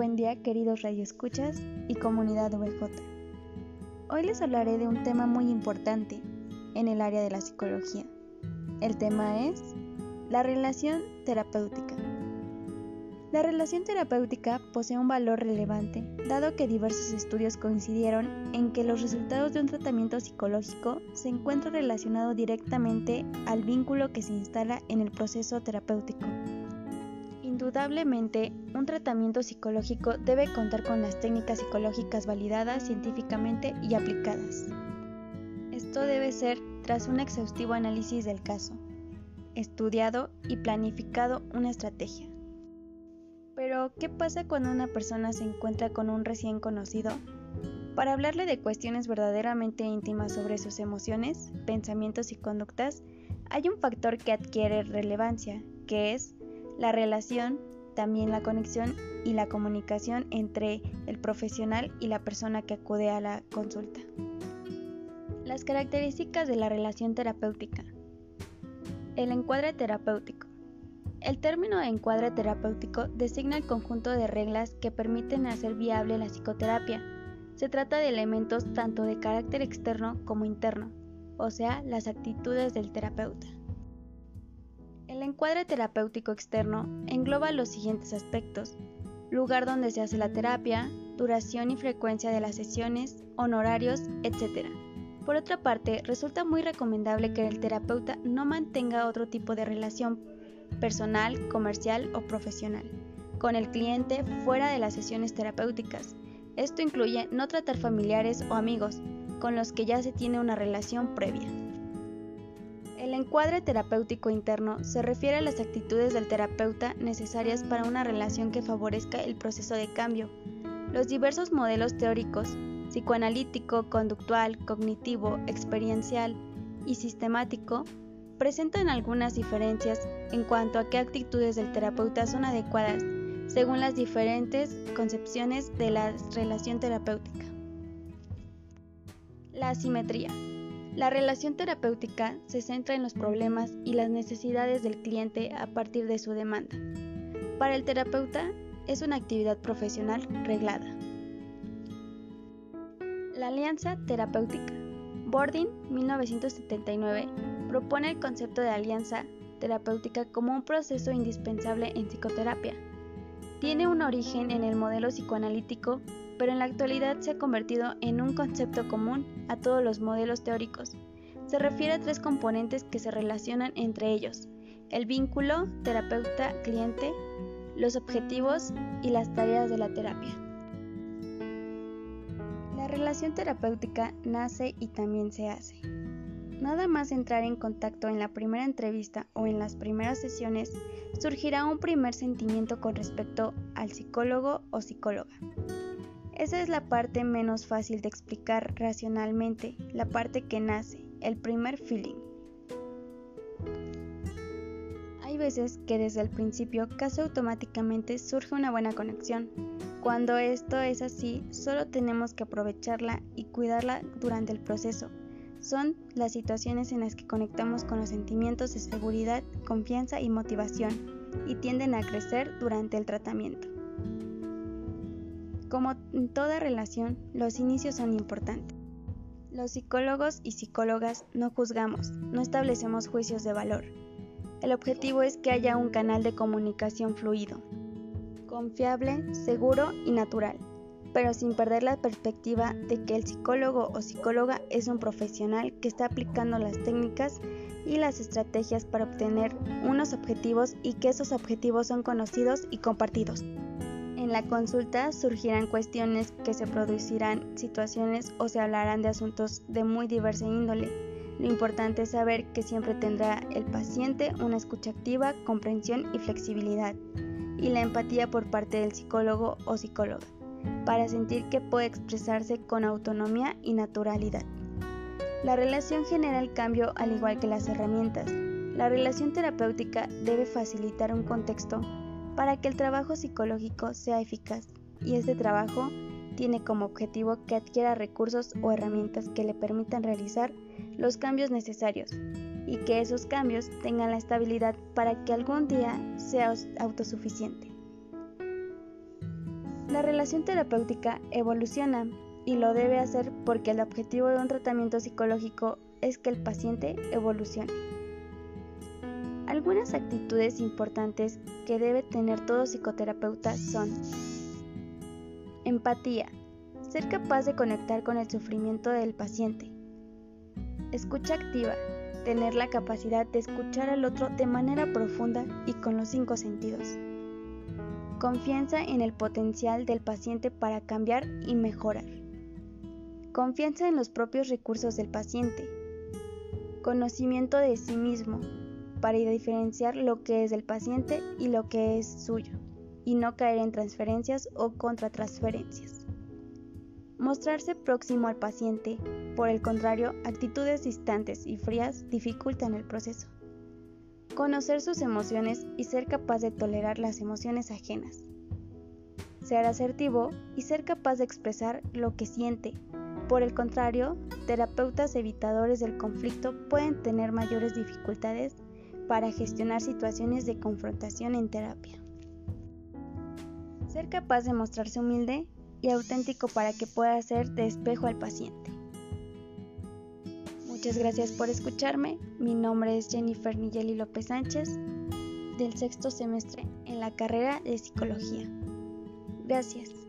buen día queridos radioescuchas y comunidad VJ. Hoy les hablaré de un tema muy importante en el área de la psicología. El tema es la relación terapéutica. La relación terapéutica posee un valor relevante, dado que diversos estudios coincidieron en que los resultados de un tratamiento psicológico se encuentran relacionados directamente al vínculo que se instala en el proceso terapéutico. Indudablemente, un tratamiento psicológico debe contar con las técnicas psicológicas validadas científicamente y aplicadas. Esto debe ser tras un exhaustivo análisis del caso, estudiado y planificado una estrategia. Pero, ¿qué pasa cuando una persona se encuentra con un recién conocido? Para hablarle de cuestiones verdaderamente íntimas sobre sus emociones, pensamientos y conductas, hay un factor que adquiere relevancia, que es la relación, también la conexión y la comunicación entre el profesional y la persona que acude a la consulta. Las características de la relación terapéutica. El encuadre terapéutico. El término encuadre terapéutico designa el conjunto de reglas que permiten hacer viable la psicoterapia. Se trata de elementos tanto de carácter externo como interno, o sea, las actitudes del terapeuta. El encuadre terapéutico externo engloba los siguientes aspectos. Lugar donde se hace la terapia, duración y frecuencia de las sesiones, honorarios, etc. Por otra parte, resulta muy recomendable que el terapeuta no mantenga otro tipo de relación personal, comercial o profesional con el cliente fuera de las sesiones terapéuticas. Esto incluye no tratar familiares o amigos con los que ya se tiene una relación previa. El encuadre terapéutico interno se refiere a las actitudes del terapeuta necesarias para una relación que favorezca el proceso de cambio. Los diversos modelos teóricos, psicoanalítico, conductual, cognitivo, experiencial y sistemático, presentan algunas diferencias en cuanto a qué actitudes del terapeuta son adecuadas según las diferentes concepciones de la relación terapéutica. La asimetría. La relación terapéutica se centra en los problemas y las necesidades del cliente a partir de su demanda. Para el terapeuta es una actividad profesional reglada. La alianza terapéutica. Bordin, 1979, propone el concepto de alianza terapéutica como un proceso indispensable en psicoterapia. Tiene un origen en el modelo psicoanalítico, pero en la actualidad se ha convertido en un concepto común a todos los modelos teóricos. Se refiere a tres componentes que se relacionan entre ellos, el vínculo terapeuta-cliente, los objetivos y las tareas de la terapia. La relación terapéutica nace y también se hace. Nada más entrar en contacto en la primera entrevista o en las primeras sesiones, surgirá un primer sentimiento con respecto al psicólogo o psicóloga. Esa es la parte menos fácil de explicar racionalmente, la parte que nace, el primer feeling. Hay veces que desde el principio casi automáticamente surge una buena conexión. Cuando esto es así, solo tenemos que aprovecharla y cuidarla durante el proceso son las situaciones en las que conectamos con los sentimientos de seguridad, confianza y motivación y tienden a crecer durante el tratamiento. Como en toda relación, los inicios son importantes. Los psicólogos y psicólogas no juzgamos, no establecemos juicios de valor. El objetivo es que haya un canal de comunicación fluido, confiable, seguro y natural pero sin perder la perspectiva de que el psicólogo o psicóloga es un profesional que está aplicando las técnicas y las estrategias para obtener unos objetivos y que esos objetivos son conocidos y compartidos. En la consulta surgirán cuestiones que se producirán situaciones o se hablarán de asuntos de muy diversa índole. Lo importante es saber que siempre tendrá el paciente una escucha activa, comprensión y flexibilidad, y la empatía por parte del psicólogo o psicóloga para sentir que puede expresarse con autonomía y naturalidad. La relación genera el cambio al igual que las herramientas. La relación terapéutica debe facilitar un contexto para que el trabajo psicológico sea eficaz y este trabajo tiene como objetivo que adquiera recursos o herramientas que le permitan realizar los cambios necesarios y que esos cambios tengan la estabilidad para que algún día sea autosuficiente. La relación terapéutica evoluciona y lo debe hacer porque el objetivo de un tratamiento psicológico es que el paciente evolucione. Algunas actitudes importantes que debe tener todo psicoterapeuta son empatía, ser capaz de conectar con el sufrimiento del paciente, escucha activa, tener la capacidad de escuchar al otro de manera profunda y con los cinco sentidos, confianza en el potencial del paciente para cambiar y mejorar, confianza en los propios recursos del paciente, conocimiento de sí mismo para diferenciar lo que es del paciente y lo que es suyo, y no caer en transferencias o contratransferencias. Mostrarse próximo al paciente, por el contrario, actitudes distantes y frías dificultan el proceso. Conocer sus emociones y ser capaz de tolerar las emociones ajenas. Ser asertivo y ser capaz de expresar lo que siente, por el contrario, terapeutas evitadores del conflicto pueden tener mayores dificultades para gestionar situaciones de confrontación en terapia. Ser capaz de mostrarse humilde y auténtico para que pueda ser de espejo al paciente. Muchas gracias por escucharme. Mi nombre es Jennifer Nigeli López Sánchez del sexto semestre en la carrera de psicología. Gracias.